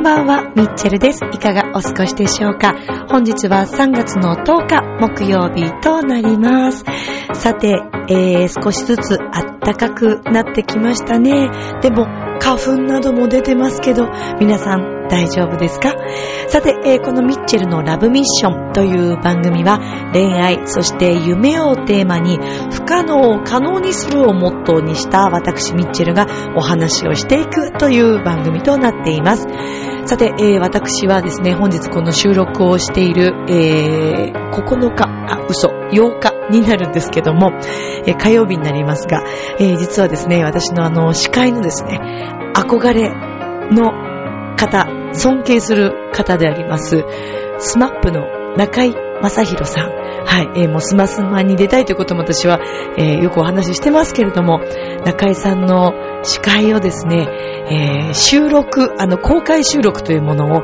こんばんは、ミッチェルです。いかがお過ごしでしょうか？本日は3月の10日、木曜日となります。さて、えー、少しずつ暖かくなってきましたね。でも、花粉なども出てますけど、皆さん大丈夫ですか？さて、えー、このミッチェルのラブミッションという番組は恋愛、そして夢をテーマに不可能を可能にするをモットーにした私ミッチェルがお話をしていくという番組となっています。さて、えー、私はですね、本日この収録をしている、えー、9日、あ、嘘、8日になるんですけども、えー、火曜日になりますが、えー、実はですね、私のあの、司会のですね、憧れの方、尊敬する方であります、スマップの中井正宏さん。はい、えー、もうスマスマに出たいということも私は、えー、よくお話ししてますけれども、中井さんの司会をですね、えー、収録、あの、公開収録というものを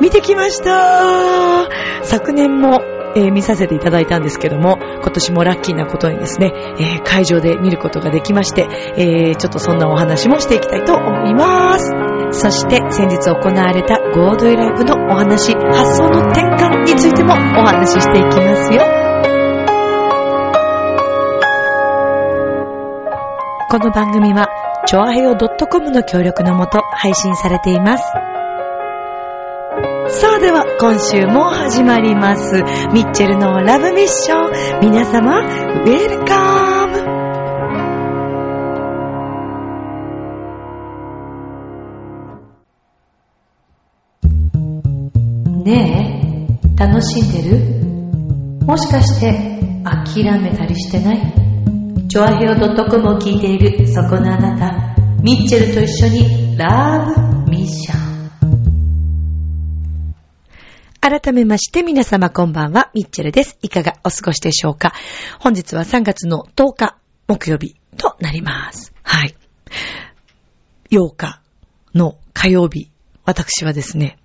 見てきました昨年も、えー、見させていただいたんですけども、今年もラッキーなことにですね、えー、会場で見ることができまして、えー、ちょっとそんなお話もしていきたいと思います。そして先日行われたゴードイライブのお話、発想の転換についてもお話ししていきますよ。この番組は、チョアヘヨ .com の協力のもと配信されています。さあでは今週も始まります。ミッチェルのラブミッション。皆様、ウェルカムねえ、楽しんでる？もしかして諦めたりしてない？チョアヘオ .com を聞いているそこのあなた、ミッチェルと一緒にラブミッション。改めまして皆様こんばんは、ミッチェルです。いかがお過ごしでしょうか？本日は3月の10日、木曜日となります。はい。8日の火曜日、私はですね、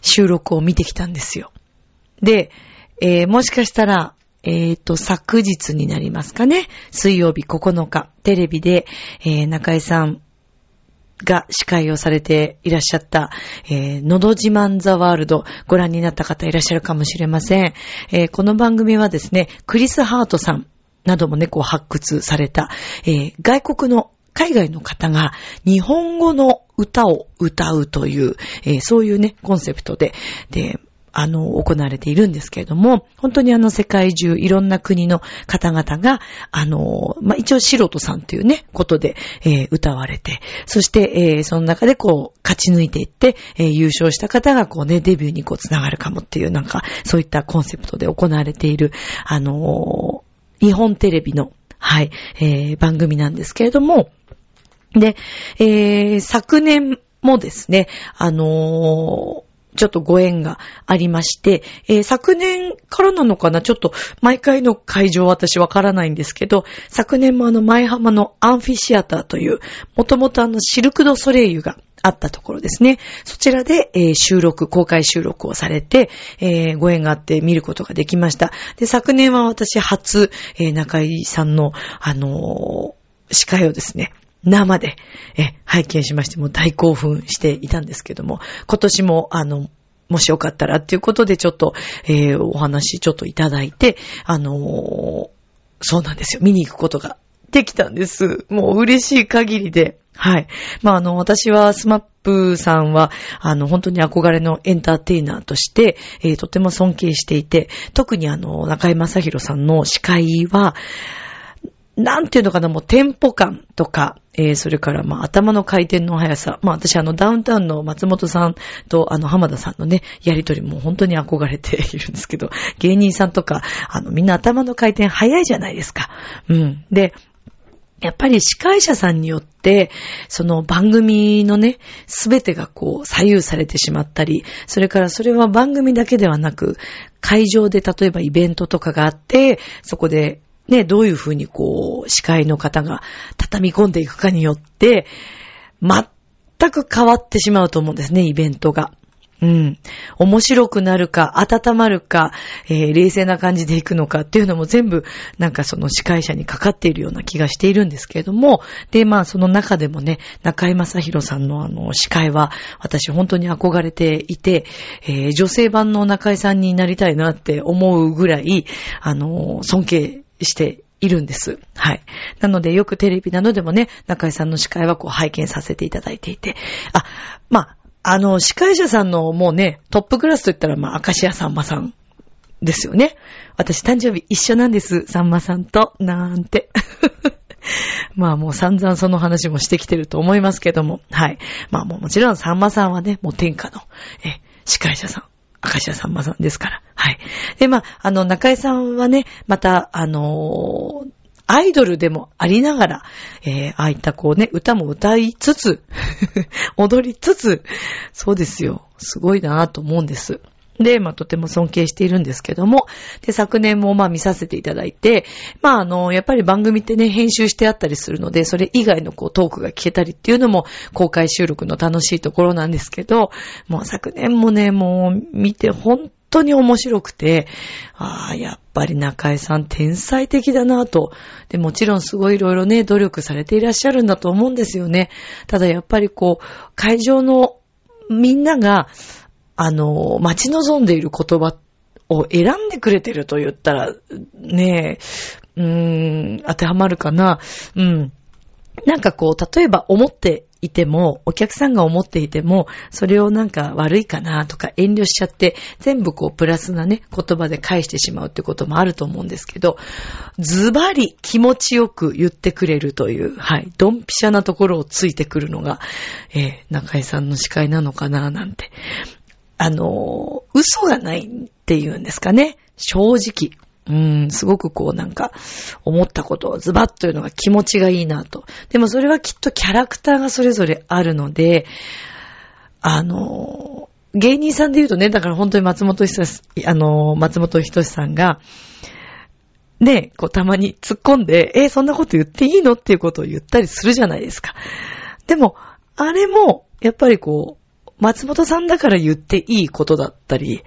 収録を見てきたんですよ。で、えー、もしかしたら、えっ、ー、と、昨日になりますかね。水曜日9日、テレビで、えー、中井さんが司会をされていらっしゃった、えー、のど自慢ザワールドご覧になった方いらっしゃるかもしれません。えー、この番組はですね、クリス・ハートさんなどもね、こう発掘された、えー、外国の海外の方が日本語の歌を歌うという、えー、そういうね、コンセプトで、で、あの、行われているんですけれども、本当にあの世界中いろんな国の方々が、あの、まあ、一応素人さんというね、ことで、えー、歌われて、そして、えー、その中でこう、勝ち抜いていって、えー、優勝した方がこうね、デビューにこう、つながるかもっていう、なんか、そういったコンセプトで行われている、あの日本テレビの、はい、え番組なんですけれども、で、え昨年もですね、あのちょっとご縁がありまして、えー、昨年からなのかなちょっと毎回の会場は私わからないんですけど、昨年もあの前浜のアンフィシアターという、もともとあのシルクドソレイユがあったところですね。そちらで、えー、収録、公開収録をされて、えー、ご縁があって見ることができました。で、昨年は私初、えー、中井さんの、あの司会をですね、生で、え、拝見しまして、も大興奮していたんですけども、今年も、あの、もしよかったらっていうことでちょっと、えー、お話ちょっといただいて、あのー、そうなんですよ。見に行くことができたんです。もう嬉しい限りで。はい。まあ、あの、私はスマップさんは、あの、本当に憧れのエンターテイナーとして、えー、とても尊敬していて、特にあの、中井正宏さんの司会は、なんていうのかな、もうテンポ感とか、えー、それから、まあ、頭の回転の速さ。まあ、私、あの、ダウンタウンの松本さんと、あの、浜田さんのね、やりとりも本当に憧れているんですけど、芸人さんとか、あの、みんな頭の回転速いじゃないですか。うん。で、やっぱり司会者さんによって、その番組のね、すべてがこう左右されてしまったり、それからそれは番組だけではなく、会場で例えばイベントとかがあって、そこでね、どういうふうにこう、司会の方が畳み込んでいくかによって、全く変わってしまうと思うんですね、イベントが。うん。面白くなるか、温まるか、えー、冷静な感じでいくのかっていうのも全部、なんかその司会者にかかっているような気がしているんですけれども、で、まあその中でもね、中井正宏さんのあの司会は、私本当に憧れていて、えー、女性版の中井さんになりたいなって思うぐらい、あの、尊敬しているんです。はい。なので、よくテレビなどでもね、中井さんの司会はこう拝見させていただいていて、あ、まあ、あの、司会者さんのもうね、トップクラスと言ったら、まあ、明石家さんまさんですよね。私誕生日一緒なんです。さんまさんと、なんて。まあもう散々その話もしてきてると思いますけども。はい。まあもうもちろんさんまさんはね、もう天下の、え、司会者さん。明石家さんまさんですから。はい。で、まあ、あの、中江さんはね、また、あのー、アイドルでもありながら、えー、ああいったこうね、歌も歌いつつ、踊りつつ、そうですよ。すごいなぁと思うんです。で、まあ、とても尊敬しているんですけども、で、昨年もま見させていただいて、まあ、あの、やっぱり番組ってね、編集してあったりするので、それ以外のこうトークが聞けたりっていうのも公開収録の楽しいところなんですけど、もう昨年もね、もう見て本当に面白くて、ああ、やっぱり中江さん天才的だなと。で、もちろんすごいいろいろね、努力されていらっしゃるんだと思うんですよね。ただやっぱりこう、会場のみんなが、あの、待ち望んでいる言葉を選んでくれてると言ったら、ねえ、うーん、当てはまるかな。うん。なんかこう、例えば思っていても、お客さんが思っていても、それをなんか悪いかなとか遠慮しちゃって、全部こうプラスなね、言葉で返してしまうってこともあると思うんですけど、ズバリ気持ちよく言ってくれるという、はい、ドンピシャなところをついてくるのが、えー、中井さんの司会なのかななんて。あの、嘘がないっていうんですかね。正直。うん、すごくこうなんか、思ったことをズバッというのが気持ちがいいなと。でもそれはきっとキャラクターがそれぞれあるので、あの、芸人さんで言うとね、だから本当に松本人志、あの、松本人志さんが、ね、こうたまに突っ込んで、え、そんなこと言っていいの？っていうことを言ったりするじゃないですか。でも、あれも、やっぱりこう、松本さんだから言っていいことだったり、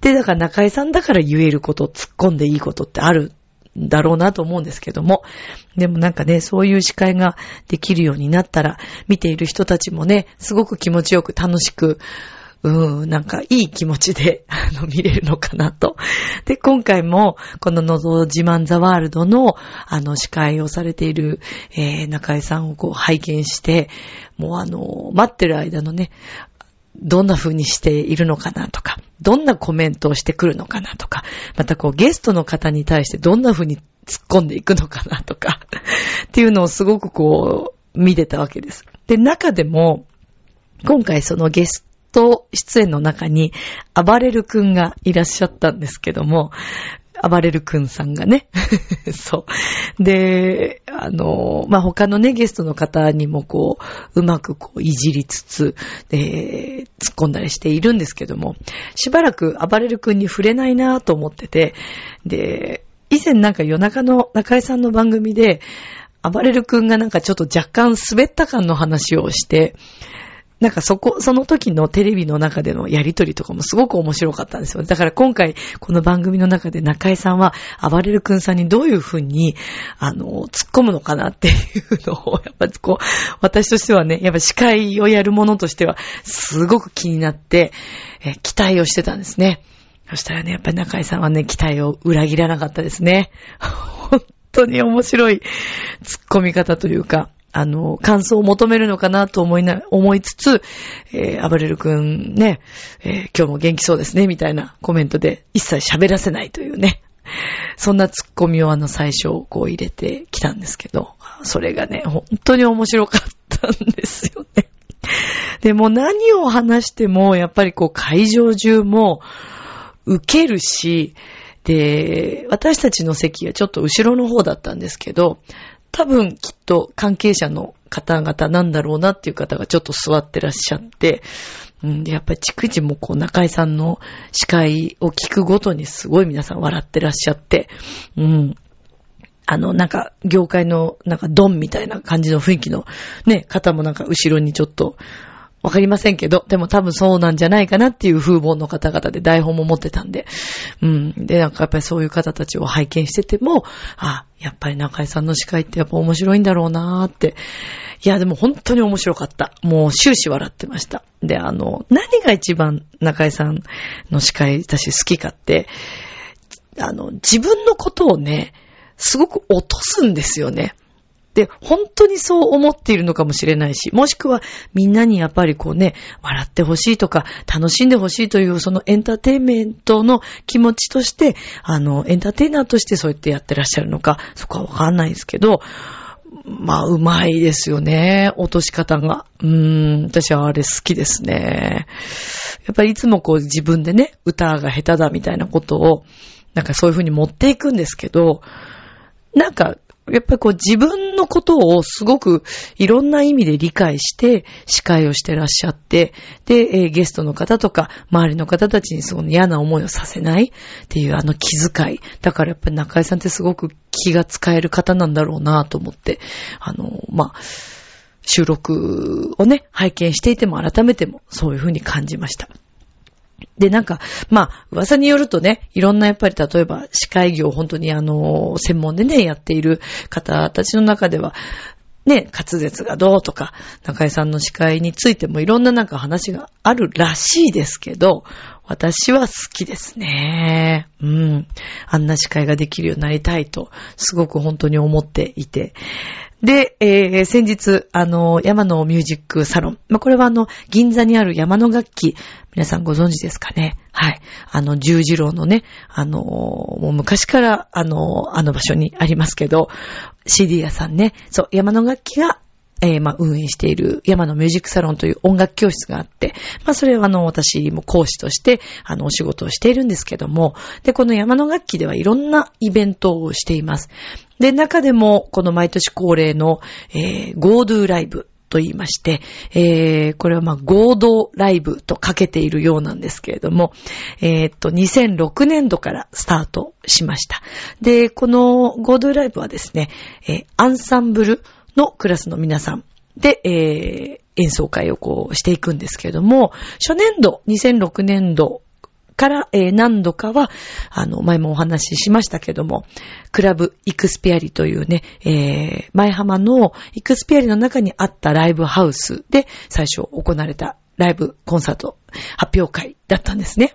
で、だから中井さんだから言えること、突っ込んでいいことってあるんだろうなと思うんですけども。でもなんかね、そういう司会ができるようになったら、見ている人たちもね、すごく気持ちよく楽しく、うん、なんかいい気持ちで、あの、見れるのかなと。で、今回も、こののぞ自慢ザワールドの、あの、司会をされている、えー、中井さんをこう拝見して、もうあの、待ってる間のね、どんな風にしているのかなとか、どんなコメントをしてくるのかなとか、またこうゲストの方に対してどんな風に突っ込んでいくのかなとか、っていうのをすごくこう見てたわけです。で、中でも、今回そのゲスト出演の中に、暴れるくんがいらっしゃったんですけども、暴れるくんさんがね。そう。で、あの、まあ、他のね、ゲストの方にもこう、うまくこう、いじりつつ、で、突っ込んだりしているんですけども、しばらく暴れるくんに触れないなと思ってて、で、以前なんか夜中の中井さんの番組で、暴れるくんがなんかちょっと若干滑った感の話をして、なんかそこ、その時のテレビの中でのやりとりとかもすごく面白かったんですよ。だから今回、この番組の中で中井さんは、暴れるくんさんにどういうふうに、あの、突っ込むのかなっていうのを、やっぱこう、私としてはね、やっぱ司会をやるものとしては、すごく気になって、え期待をしてたんですね。そしたらね、やっぱり中井さんはね、期待を裏切らなかったですね。本当に面白い突っ込み方というか、あの、感想を求めるのかなと思いな、思いつつ、えー、暴れるくんね、えー、今日も元気そうですね、みたいなコメントで一切喋らせないというね。そんなツッコミをあの最初こう入れてきたんですけど、それがね、本当に面白かったんですよね。でも何を話しても、やっぱりこう会場中も受けるし、で、私たちの席はちょっと後ろの方だったんですけど、多分きっと関係者の方々なんだろうなっていう方がちょっと座ってらっしゃって、うん、で、やっぱり逐次もこう中井さんの司会を聞くごとにすごい皆さん笑ってらっしゃって、うん。あの、なんか、業界の、なんか、ドンみたいな感じの雰囲気の、ね、方もなんか、後ろにちょっと、わかりませんけど、でも多分そうなんじゃないかなっていう風貌の方々で台本も持ってたんで。うん。で、なんかやっぱりそういう方たちを拝見してても、あ、やっぱり中井さんの司会ってやっぱ面白いんだろうなーって。いや、でも本当に面白かった。もう終始笑ってました。で、あの、何が一番中井さんの司会私好きかって、あの、自分のことをね、すごく落とすんですよね。で、本当にそう思っているのかもしれないし、もしくはみんなにやっぱりこうね、笑ってほしいとか、楽しんでほしいというそのエンターテインメントの気持ちとして、あの、エンターテイナーとしてそうやってやってらっしゃるのか、そこはわかんないですけど、まあ、うまいですよね。落とし方が。うーん、私はあれ好きですね。やっぱりいつもこう自分でね、歌が下手だみたいなことを、なんかそういう風に持っていくんですけど、なんかやっぱりこう自分のことをすごくいろんな意味で理解して司会をしてらっしゃって、で、ゲストの方とか周りの方たちにその嫌な思いをさせないっていうあの気遣い。だからやっぱり中井さんってすごく気が使える方なんだろうなと思って、あの、まあ、収録をね、拝見していても改めてもそういうふうに感じました。で、なんか、まあ、噂によるとね、いろんなやっぱり例えば司会業本当にあの、専門でね、やっている方たちの中では、ね、滑舌がどうとか、中井さんの司会についてもいろんななんか話があるらしいですけど、私は好きですね。うん。あんな司会ができるようになりたいと、すごく本当に思っていて。で、えー、先日、あの、山のミュージックサロン。まあ、これはあの、銀座にある山の楽器。皆さんご存知ですかね？はい。あの、十字路のね、あの、もう昔から、あの、あの場所にありますけど、CD 屋さんね。そう、山の楽器がえー、まあ、運営している山のミュージックサロンという音楽教室があって、まあ、それはあの、私も講師として、あの、お仕事をしているんですけども、で、この山の楽器ではいろんなイベントをしています。で、中でも、この毎年恒例の、えー、ゴードゥーライブと言いまして、えー、これはまあ合同ライブとかけているようなんですけれども、えー、っと、2006年度からスタートしました。で、この合同ライブはですね、えー、アンサンブルのクラスの皆さんで、えー、演奏会をこうしていくんですけれども、初年度、2006年度から、えー、何度かは、あの、前もお話ししましたけども、クラブイクスピアリというね、えー、前浜のイクスピアリの中にあったライブハウスで最初行われたライブコンサート発表会だったんですね。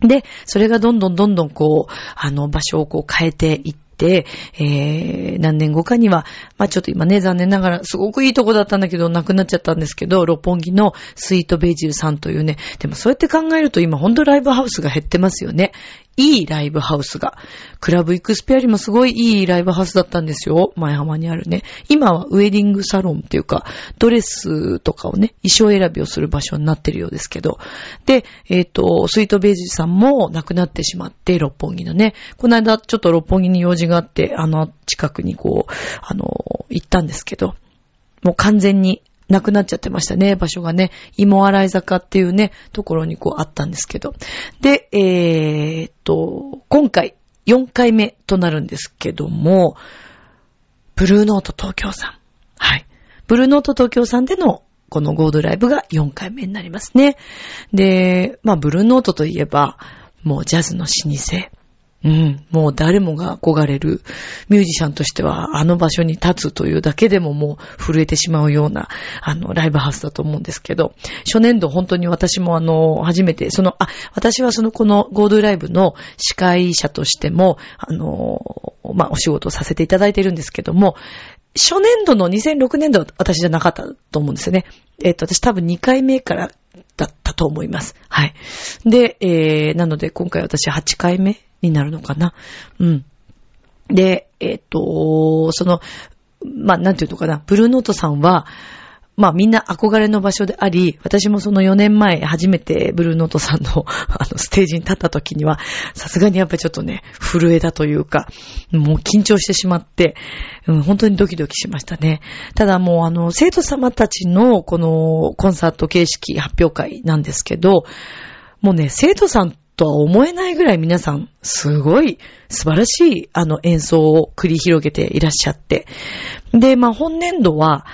で、それがどんどんどんどんこう、あの、場所をこう変えていって、えー、何年後かには、まあちょっと今ね、残念ながら、すごくいいとこだったんだけど、なくなっちゃったんですけど、六本木のスイートベジルさんというね、でもそうやって考えると今ほんとライブハウスが減ってますよね。いいライブハウスが。クラブイクスペアリもすごいいいライブハウスだったんですよ。前浜にあるね。今はウェディングサロンっていうか、ドレスとかをね、衣装選びをする場所になってるようですけど。で、えっ、ー、と、スイートベージュさんも亡くなってしまって、六本木のね。この間ちょっと六本木に用事があって、あの近くにこう、あの、行ったんですけど、もう完全になくなっちゃってましたね、場所がね。芋洗い坂っていうね、ところにこうあったんですけど。で、えー、っと、今回4回目となるんですけども、ブルーノート東京さん。はい。ブルーノート東京さんでのこのゴードライブが4回目になりますね。で、まあ、ブルーノートといえば、もうジャズの老舗。うん、もう誰もが憧れるミュージシャンとしてはあの場所に立つというだけでももう震えてしまうようなあのライブハウスだと思うんですけど、初年度本当に私もあの初めてその、あ、私はそのこのゴールドライブの司会者としてもあの、まあお仕事をさせていただいているんですけども、初年度の2006年度は私じゃなかったと思うんですよね。えっ、と、私多分2回目からだったと思います。はい。で、えー、なので今回私8回目になるのかな。うん。で、えっ、と、その、まあ、なんていうのかな、ブルーノートさんは、まあみんな憧れの場所であり、私もその4年前初めてブルーノートさんの あのステージに立った時には、さすがにやっぱりちょっとね、震えたというか、もう緊張してしまって、うん、本当にドキドキしましたね。ただもうあの、生徒様たちのこのコンサート形式発表会なんですけど、もうね、生徒さんとは思えないぐらい皆さん、すごい素晴らしいあの演奏を繰り広げていらっしゃって。で、まあ本年度は、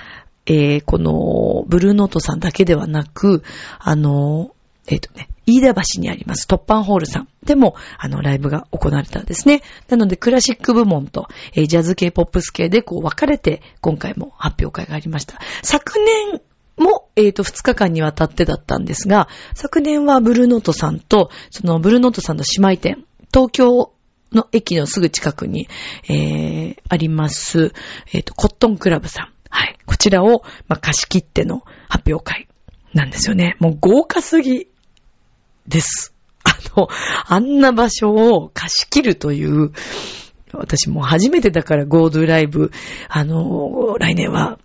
えー、この、ブルーノートさんだけではなく、あの、えっ、ー、とね、飯田橋にあります、トッパンホールさんでも、あの、ライブが行われたんですね。なので、クラシック部門と、えー、ジャズ系、ポップス系で、こう、分かれて、今回も発表会がありました。昨年も、えっ、ー、と、2日間にわたってだったんですが、昨年はブルーノートさんと、その、ブルーノートさんの姉妹店、東京の駅のすぐ近くに、えー、あります、えっ、ー、と、コットンクラブさん。はい。こちらを、まあ、貸し切っての発表会なんですよね。もう豪華すぎです。あの、あんな場所を貸し切るという、私も初めてだからゴードライブ、あの、来年は、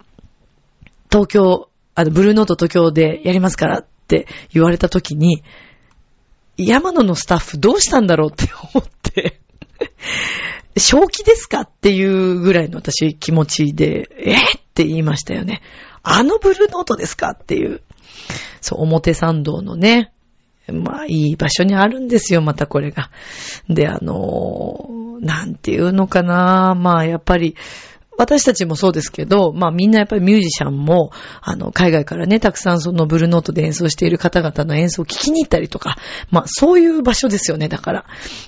東京、あの、ブルーノート東京でやりますからって言われた時に、山野のスタッフどうしたんだろうって思って正気ですかっていうぐらいの私気持ちで、えって言いましたよね。あのブルーノートですかっていう。そう、表参道のね、まあ、いい場所にあるんですよ、またこれが。で、あのなんていうのかな、まあ、やっぱり、私たちもそうですけど、まあみんなやっぱりミュージシャンも、あの、海外からね、たくさんそのブルーノートで演奏している方々の演奏を聞きに行ったりとか、まあそういう場所ですよね、だから。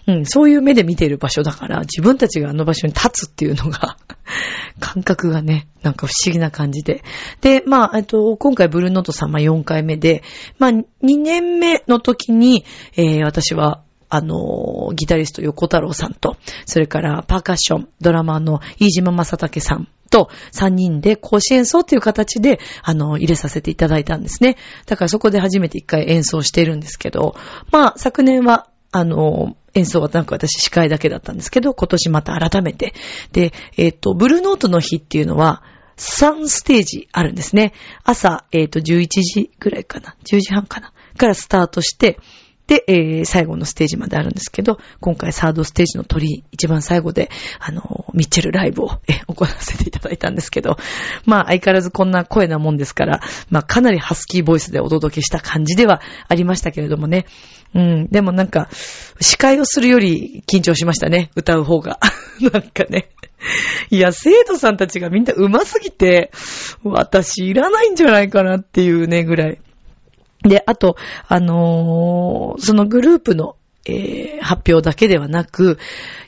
うん、そういう目で見ている場所だから、自分たちがあの場所に立つっていうのが 感覚がね、なんか不思議な感じで。で、まあ、えっと、今回ブルーノートさん、まあ4回目で、まあ2年目の時に、えー、私はあの、ギタリスト横太郎さんと、それからパーカッション、ドラマーの飯島正武さんと3人で甲子演奏っていう形で、あの、入れさせていただいたんですね。だからそこで初めて一回演奏しているんですけど、まあ、昨年は、あの、演奏はなんか私司会だけだったんですけど、今年また改めて。で、えっ、ー、と、ブルーノートの日っていうのは、3ステージあるんですね。朝、えっ、ー、と、11時ぐらいかな。10時半かな。からスタートして、で、えー、最後のステージまであるんですけど、今回サードステージの鳥、一番最後で、あの、ミッチェルライブを、え、行わせていただいたんですけど、まあ、相変わらずこんな声なもんですから、まあ、かなりハスキーボイスでお届けした感じではありましたけれどもね。うん、でもなんか、司会をするより緊張しましたね、歌う方が。なんかね。いや、生徒さんたちがみんな上手すぎて、私いらないんじゃないかなっていうね、ぐらい。で、あと、あのー、そのグループの、えー、発表だけではなく、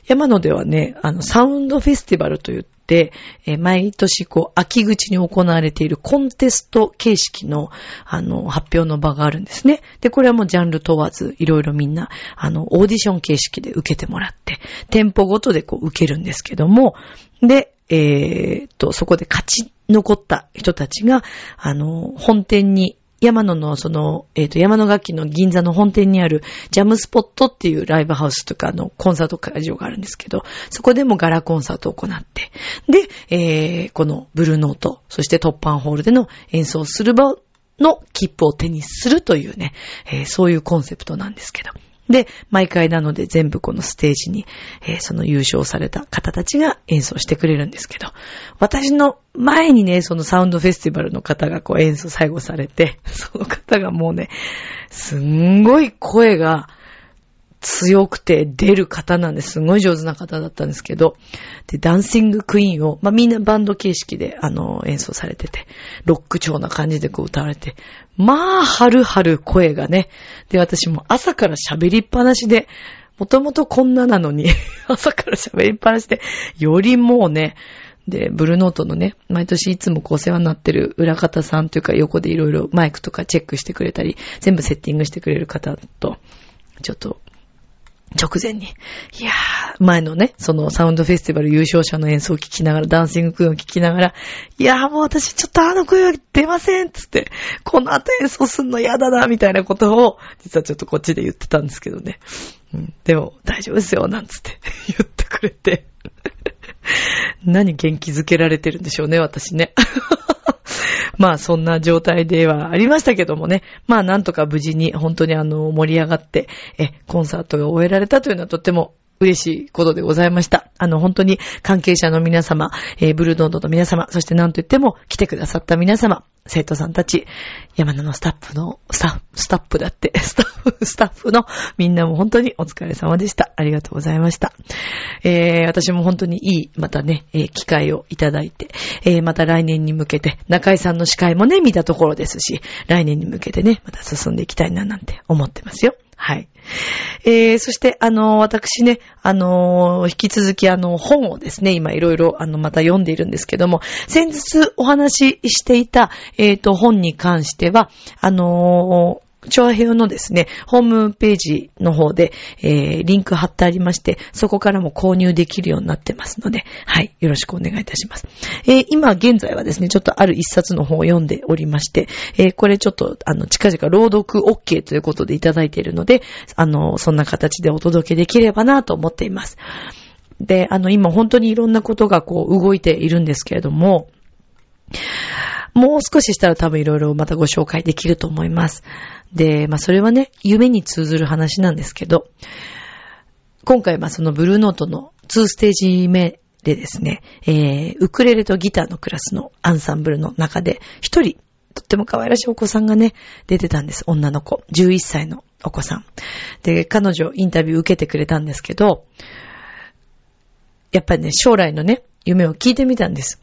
山野ではね、あの、サウンドフェスティバルといって、えー、毎年こう、秋口に行われているコンテスト形式の、あの、発表の場があるんですね。で、これはもうジャンル問わず、いろいろみんな、あの、オーディション形式で受けてもらって、店舗ごとでこう、受けるんですけども、で、えー、と、そこで勝ち残った人たちが、あの、本店に山野のその、えっ、ー、と、山野楽器の銀座の本店にあるジャムスポットっていうライブハウスとかのコンサート会場があるんですけど、そこでもガラコンサートを行って、で、えー、このブルーノート、そしてトッパンホールでの演奏する場の切符を手にするというね、えー、そういうコンセプトなんですけど。で、毎回なので全部このステージに、えー、その優勝された方たちが演奏してくれるんですけど、私の前にね、そのサウンドフェスティバルの方がこう演奏最後されて、その方がもうね、すんごい声が、強くて出る方なんです。すごい上手な方だったんですけど、で、ダンシングクイーンを、まあ、みんなバンド形式で、あの、演奏されてて、ロック調な感じでこう歌われて、まあ、はるはる声がね、で、私も朝から喋りっぱなしで、もともとこんななのに 朝から喋りっぱなしで、よりもうね、で、ブルーノートのね、毎年いつもこうお世話になってる裏方さんというか横でいろいろマイクとかチェックしてくれたり、全部セッティングしてくれる方と、ちょっと直前に、いやー、前のね、そのサウンドフェスティバル優勝者の演奏を聞きながら、ダンシングクイーンを聞きながら、いやーもう私ちょっとあの声は出ませんつって、この後演奏すんの嫌だな、みたいなことを、実はちょっとこっちで言ってたんですけどね。うん、でも、大丈夫ですよ、なんつって 言ってくれて。何元気づけられてるんでしょうね、私ね。まあそんな状態ではありましたけどもね。まあなんとか無事に本当にあの盛り上がって、え、コンサートが終えられたというのはとっても嬉しいことでございました。あの、本当に関係者の皆様、えー、ブルードードの皆様、そして何と言っても来てくださった皆様、生徒さんたち、山田のスタッフの、スタッフ、スタッフだって、スタッフ、スタッフのみんなも本当にお疲れ様でした。ありがとうございました。えー、私も本当にいい、またね、えー、機会をいただいて、えー、また来年に向けて、中井さんの司会もね、見たところですし、来年に向けてね、また進んでいきたいななんて思ってますよ。はい。えー、そして、あの、私ね、あの、引き続きあの、本をですね、今いろいろ、あの、また読んでいるんですけども、先日お話ししていた、えっ、と、本に関しては、あの調和表のですね、ホームページの方で、えー、リンク貼ってありまして、そこからも購入できるようになってますので、はい、よろしくお願いいたします。えー、今現在はですね、ちょっとある一冊の本を読んでおりまして、えー、これちょっと、あの、近々朗読 OK ということでいただいているので、あの、そんな形でお届けできればなと思っています。で、あの、今本当にいろんなことがこう動いているんですけれども、もう少ししたら多分いろいろまたご紹介できると思います。で、まあそれはね、夢に通ずる話なんですけど、今回はそのブルーノートの2ステージ目でですね、えー、ウクレレとギターのクラスのアンサンブルの中で、一人、とっても可愛らしいお子さんがね、出てたんです。女の子。11歳のお子さん。で、彼女インタビュー受けてくれたんですけど、やっぱりね、将来のね、夢を聞いてみたんです。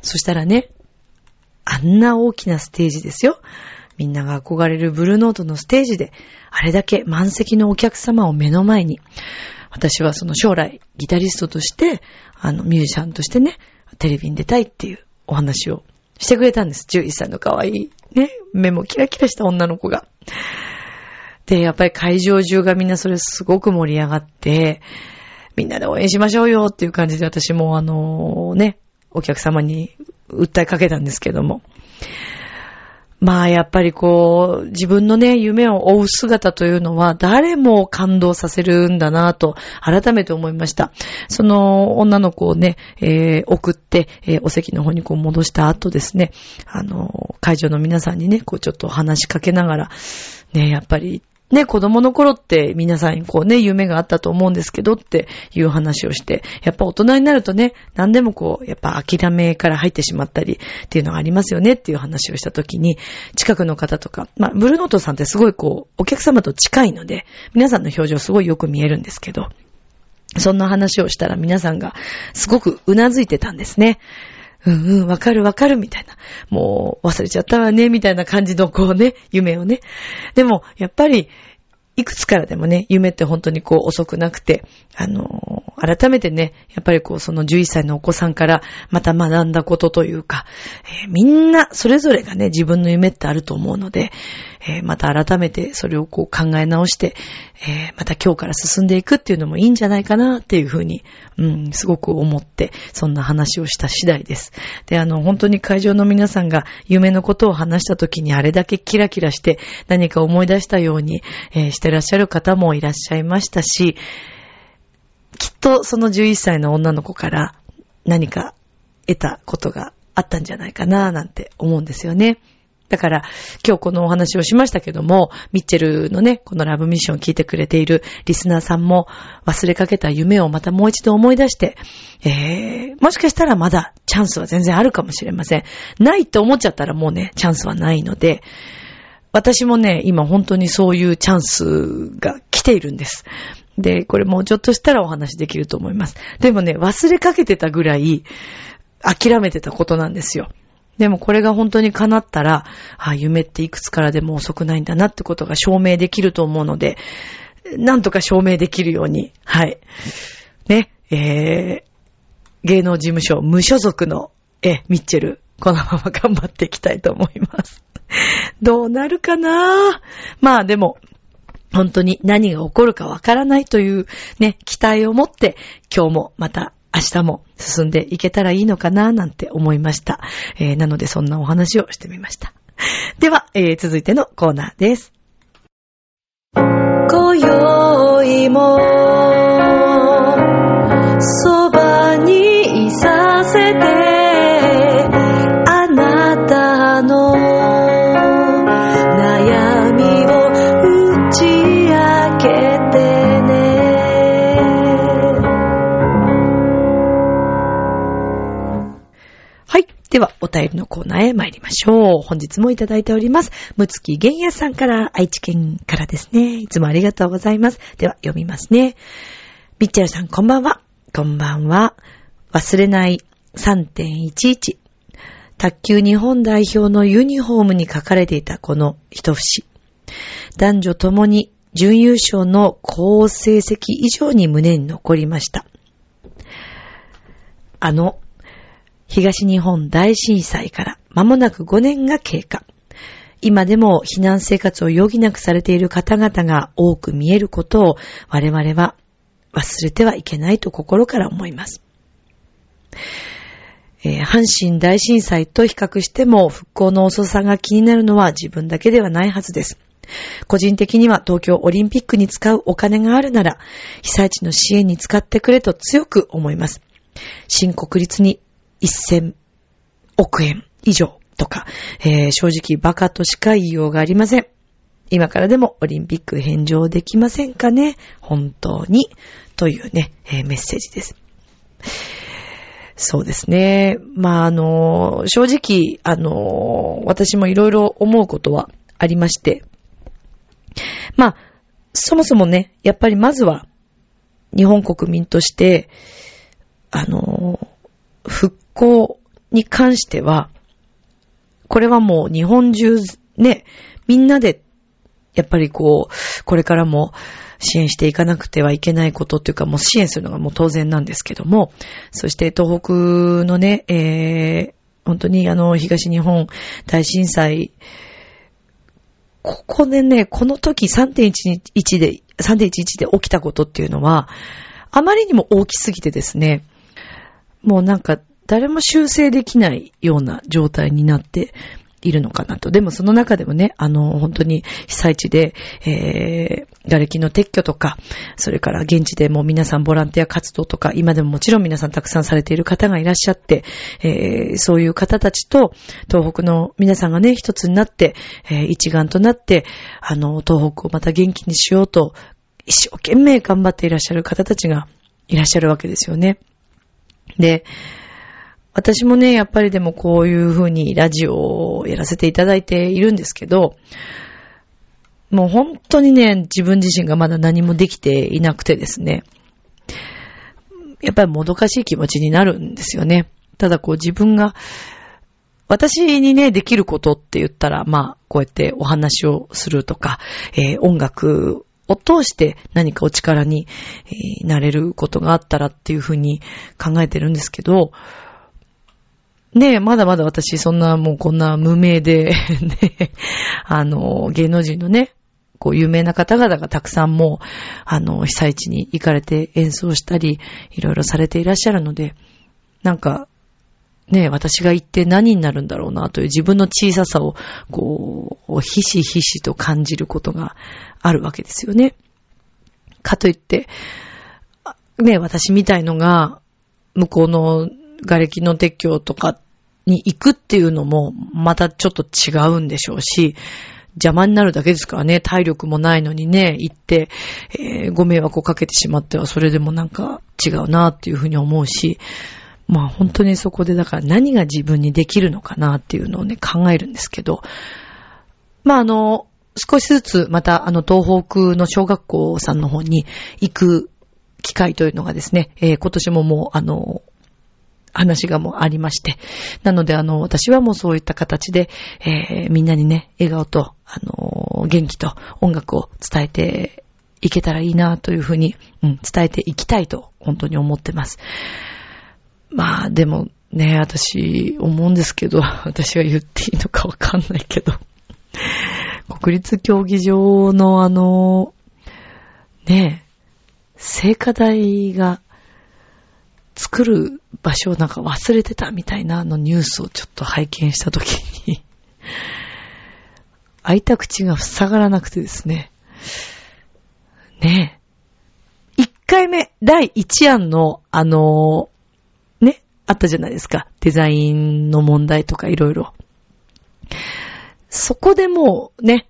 そしたらね、あんな大きなステージですよ。みんなが憧れるブルーノートのステージで、あれだけ満席のお客様を目の前に、私はその将来ギタリストとして、あのミュージシャンとしてね、テレビに出たいっていうお話をしてくれたんです。11歳の可愛い、ね、目もキラキラした女の子が。で、やっぱり会場中がみんなそれすごく盛り上がって、みんなで応援しましょうよっていう感じで私もあのね、お客様に訴えかけたんですけども。まあやっぱりこう、自分のね、夢を追う姿というのは誰も感動させるんだなと改めて思いました。その女の子をね、えー、送って、えー、お席の方にこう戻した後ですね、あの、会場の皆さんにね、こうちょっと話しかけながら、ね、やっぱりね、子供の頃って皆さんにこうね、夢があったと思うんですけどっていう話をして、やっぱ大人になるとね、何でもこう、やっぱ諦めから入ってしまったりっていうのがありますよねっていう話をした時に、近くの方とか、まあ、ブルーノートさんってすごいこう、お客様と近いので、皆さんの表情すごいよく見えるんですけど、そんな話をしたら皆さんがすごく頷いてたんですね。うんうん、わかるわかるみたいな。もう忘れちゃったわね、みたいな感じのこうね、夢をね。でも、やっぱり、いくつからでもね、夢って本当にこう遅くなくて、あの、改めてね、やっぱりこうその11歳のお子さんからまた学んだことというか、えー、みんなそれぞれがね、自分の夢ってあると思うので、えー、また改めてそれをこう考え直して、えまた今日から進んでいくっていうのもいいんじゃないかなっていうふうに、うん、すごく思って、そんな話をした次第です。で、あの、本当に会場の皆さんが夢のことを話した時にあれだけキラキラして何か思い出したように、えしてらっしゃる方もいらっしゃいましたし、きっとその11歳の女の子から何か得たことがあったんじゃないかななんて思うんですよね。だから、今日このお話をしましたけども、ミッチェルのね、このラブミッションを聞いてくれているリスナーさんも忘れかけた夢をまたもう一度思い出して、えー、もしかしたらまだチャンスは全然あるかもしれません。ないって思っちゃったらもうね、チャンスはないので、私もね、今本当にそういうチャンスが来ているんです。で、これもうちょっとしたらお話できると思います。でもね、忘れかけてたぐらい、諦めてたことなんですよ。でもこれが本当に叶ったら、あ夢っていくつからでも遅くないんだなってことが証明できると思うので、なんとか証明できるように、はい。ね、えー、芸能事務所無所属の、え、ミッチェル、このまま頑張っていきたいと思います。どうなるかな？まあでも、本当に何が起こるかわからないというね、期待を持って、今日もまた明日も進んでいけたらいいのかななんて思いました。えー、なのでそんなお話をしてみました。では、えー、続いてのコーナーです。今宵もでは、お便りのコーナーへ参りましょう。本日もいただいております。むつきげんやさんから、愛知県からですね。いつもありがとうございます。では、読みますね。みっちゃるさん、こんばんは。こんばんは。忘れない3.11。卓球日本代表のユニフォームに書かれていたこの一節。男女ともに準優勝の好成績以上に胸に残りました。あの東日本大震災から間もなく5年が経過。今でも避難生活を余儀なくされている方々が多く見えることを我々は忘れてはいけないと心から思います。えー、阪神大震災と比較しても復興の遅さが気になるのは自分だけではないはずです。個人的には東京オリンピックに使うお金があるなら被災地の支援に使ってくれと強く思います。新国立に1000億円以上とか、えー、正直バカとしか言いようがありません。今からでもオリンピック返上できませんかね？本当に。というね、えー、メッセージです。そうですね。まあ、あの、正直、あの、私もいろいろ思うことはありまして。まあ、そもそもね、やっぱりまずは、日本国民として、あの、復興に関しては、これはもう日本中ね、みんなで、やっぱりこう、これからも支援していかなくてはいけないことっていうか、もう支援するのがもう当然なんですけども、そして東北のね、えー、本当にあの、東日本大震災、ここでね、この時3.11で、3.11で起きたことっていうのは、あまりにも大きすぎてですね、もうなんか誰も修正できないような状態になっているのかなと。でもその中でもね、あの、本当に被災地で、えー、瓦礫の撤去とか、それから現地でも皆さんボランティア活動とか、今でももちろん皆さんたくさんされている方がいらっしゃって、えー、そういう方たちと、東北の皆さんがね、一つになって、えー、一丸となって、あの、東北をまた元気にしようと、一生懸命頑張っていらっしゃる方たちがいらっしゃるわけですよね。で、私もね、やっぱりでもこういう風にラジオをやらせていただいているんですけど、もう本当にね、自分自身がまだ何もできていなくてですね、やっぱりもどかしい気持ちになるんですよね。ただこう自分が、私にね、できることって言ったら、まあ、こうやってお話をするとか、えー、音楽を通して何かお力に、えー、なれることがあったらっていうふうに考えてるんですけど、ねえ、まだまだ私そんなもうこんな無名で ね、あの、芸能人のね、こう有名な方々がたくさんもう、あの、被災地に行かれて演奏したり、いろいろされていらっしゃるので、なんか、ね、私が行って何になるんだろうなという自分の小ささを、こう、ひしひしと感じることがあるわけですよね。かといって、ね、私みたいのが、向こうの瓦礫の撤去とかに行くっていうのも、またちょっと違うんでしょうし、邪魔になるだけですからね、体力もないのにね、行って、えー、ご迷惑をかけてしまっては、それでもなんか違うなっていうふうに思うし、まあ本当にそこでだから何が自分にできるのかなっていうのをね、考えるんですけど、まああの、少しずつまたあの東北の小学校さんの方に行く機会というのがですね、えー、今年ももうあの、話がもうありまして。なので、あの、私はもうそういった形で、えー、みんなにね、笑顔と、あの元気と音楽を伝えていけたらいいなというふうに、うん、伝えていきたいと、本当に思ってます。まあ、でもね、私、思うんですけど、私が言っていいのかわかんないけど、国立競技場のあの、ね、聖火台が作る場所をなんか忘れてたみたいなあのニュースをちょっと拝見したときに 開いた口が塞がらなくてですね。ねえ。一回目、第一案の、あの、あったじゃないですか。デザインの問題とかいろいろ。そこでもうね、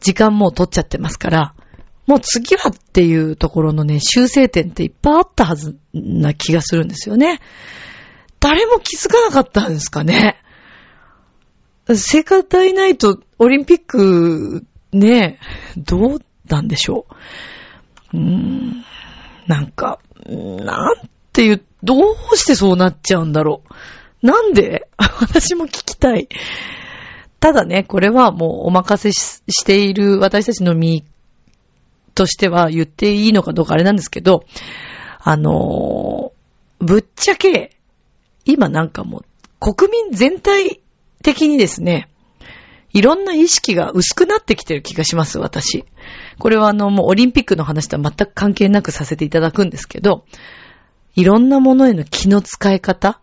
時間もう取っちゃってますから、もう次はっていうところのね、修正点っていっぱいあったはずな気がするんですよね。誰も気づかなかったんですかね。聖火台ないとオリンピックね、どうなんでしょう。うーん、なんか、なんっていう、どうしてそうなっちゃうんだろう。なんで？私も聞きたい。ただね、これはもうお任せしている私たちの身としては言っていいのかどうかあれなんですけど、あのー、ぶっちゃけ、今なんかもう国民全体的にですね、いろんな意識が薄くなってきてる気がします、私。これはあの、もうオリンピックの話とは全く関係なくさせていただくんですけど、いろんなものへの気の使い方、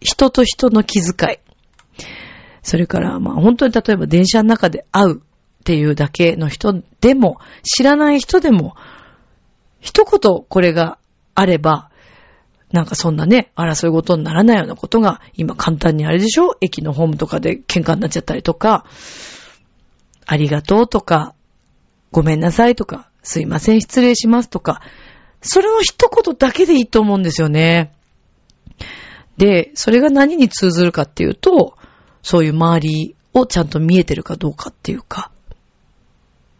人と人の気遣い、それから、まあ本当に例えば電車の中で会うっていうだけの人でも、知らない人でも、一言これがあれば、なんかそんなね、争い事にならないようなことが、今簡単にあれでしょ？駅のホームとかで喧嘩になっちゃったりとか、ありがとうとか、ごめんなさいとか、すいません、失礼しますとか、それの一言だけでいいと思うんですよね。で、それが何に通ずるかっていうと、そういう周りをちゃんと見えてるかどうかっていうか、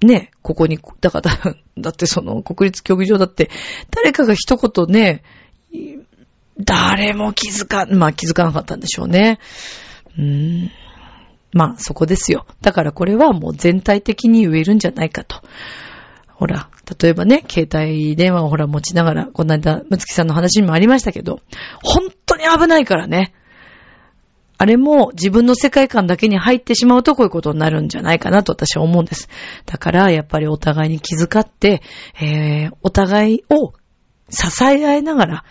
ね、ここに、だから、だってその国立競技場だって、誰かが一言ね、誰も気づか、まあ気づかなかったんでしょうね。うーん。まあそこですよ。だからこれはもう全体的に言えるんじゃないかと。ほら、例えばね、携帯電話をほら持ちながら、この間、むつきさんの話にもありましたけど、本当に危ないからね。あれも自分の世界観だけに入ってしまうとこういうことになるんじゃないかなと私は思うんです。だからやっぱりお互いに気遣って、えー、お互いを支え合いながら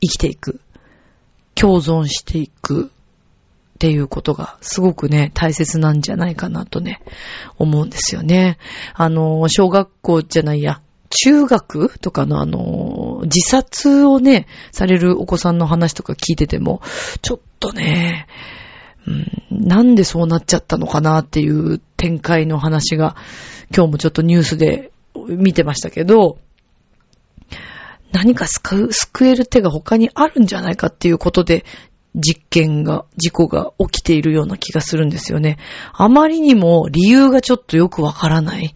生きていく。共存していく。っていうことがすごくね、大切なんじゃないかなとね、思うんですよね。あの、小学校じゃないや、中学とかのあの、自殺をね、されるお子さんの話とか聞いてても、ちょっとね、なんでそうなっちゃったのかなっていう展開の話が、今日もちょっとニュースで見てましたけど、何か救う、救える手が他にあるんじゃないかっていうことで、実験が、事故が起きているような気がするんですよね。あまりにも理由がちょっとよくわからない。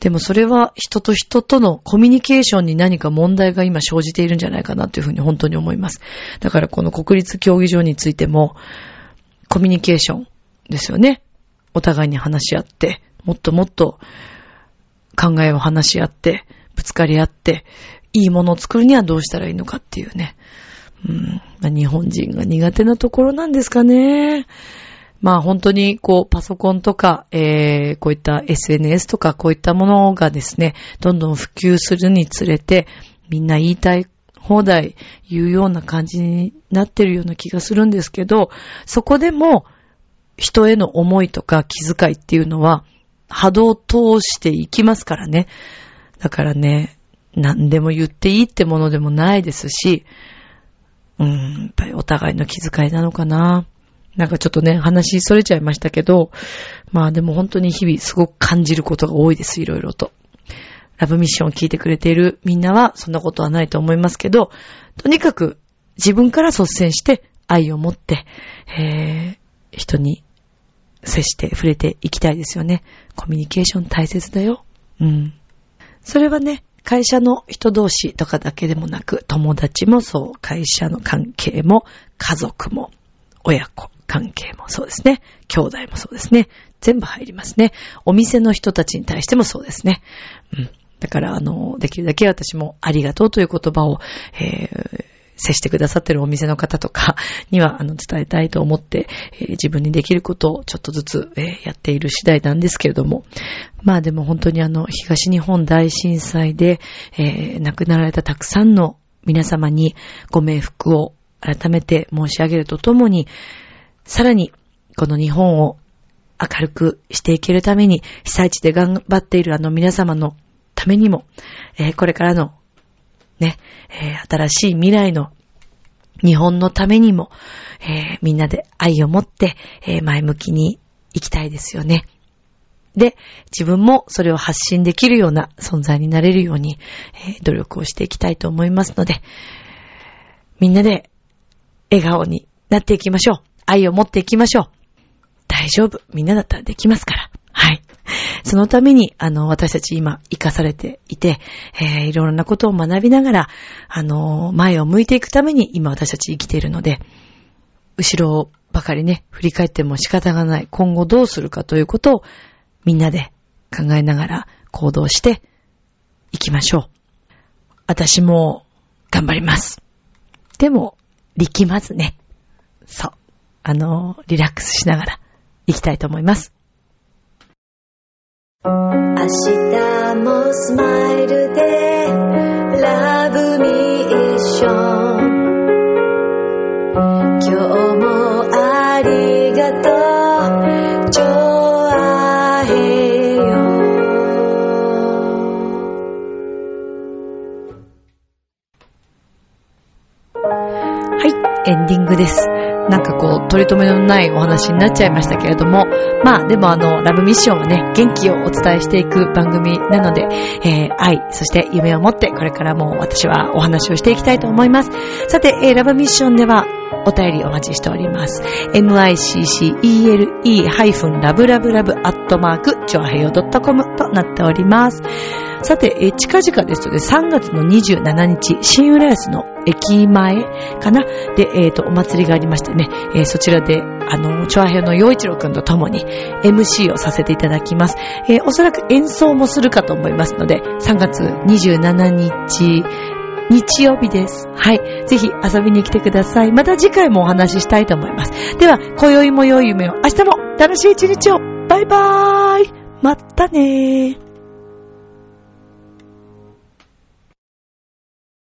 でもそれは人と人とのコミュニケーションに何か問題が今生じているんじゃないかなというふうに本当に思います。だからこの国立競技場についても、コミュニケーションですよね。お互いに話し合って、もっともっと考えを話し合って、ぶつかり合って、いいものを作るにはどうしたらいいのかっていうね。うん、日本人が苦手なところなんですかね。まあ本当にこうパソコンとか、えー、こういった SNS とかこういったものがですね、どんどん普及するにつれて、みんな言いたい放題言うような感じになってるような気がするんですけど、そこでも人への思いとか気遣いっていうのは波動を通していきますからね。だからね、何でも言っていいってものでもないですし、うん、やっぱりお互いの気遣いなのかな。なんかちょっとね、話それちゃいましたけど、まあでも本当に日々すごく感じることが多いです、いろいろと。ラブミッションを聞いてくれているみんなはそんなことはないと思いますけど、とにかく自分から率先して愛を持って、えー、人に接して触れていきたいですよね。コミュニケーション大切だよ。うん。それはね、会社の人同士とかだけでもなく、友達もそう、会社の関係も、家族も、親子関係もそうですね。兄弟もそうですね。全部入りますね。お店の人たちに対してもそうですね。うん。だから、あの、できるだけ私もありがとうという言葉を、えー、接してくださってるお店の方とか には、あの、伝えたいと思って、えー、自分にできることをちょっとずつ、えー、やっている次第なんですけれども。まあでも本当にあの、東日本大震災で、えー、亡くなられたたくさんの皆様にご冥福を改めて申し上げるとともに、さらに、この日本を明るくしていけるために、被災地で頑張っているあの皆様のためにも、えー、これからのね、えー、新しい未来の日本のためにも、えー、みんなで愛を持って、えー、前向きに行きたいですよね。で、自分もそれを発信できるような存在になれるように、え努力をしていきたいと思いますので、みんなで、笑顔になっていきましょう。愛を持っていきましょう。大丈夫。みんなだったらできますから。はい。そのために、あの、私たち今、生かされていて、えー、いろんなことを学びながら、あの、前を向いていくために、今私たち生きているので、後ろばかりね、振り返っても仕方がない。今後どうするかということを、みんなで考えながら行動していきましょう。私も頑張ります。でも、力まずね。そう。あの、リラックスしながら行きたいと思います。明日もスマイルでラブミッション。今日もありがとう。ジョアヘヨはいエンディングです。なんかこう、取り留めのないお話になっちゃいましたけれども、まあでもあの、ラブミッションはね、元気をお伝えしていく番組なので、えー、愛、そして夢を持ってこれからも私はお話をしていきたいと思います。さて、えー、ラブミッションでは、お便りお待ちしております。miccele-love-love-joaheyo.com となっております。さて、え近々ですので、3月の27日、新浦安の駅前かな？で、えっ、ー、と、お祭りがありましてね、えー、そちらで、あの、チョアヘの洋一郎くんと共に MC をさせていただきます。えー、おそらく演奏もするかと思いますので、3月27日、日曜日です。はい。ぜひ遊びに来てください。また次回もお話ししたいと思います。では、今宵も良い夢を、明日も楽しい一日を。バイバーイまたねー。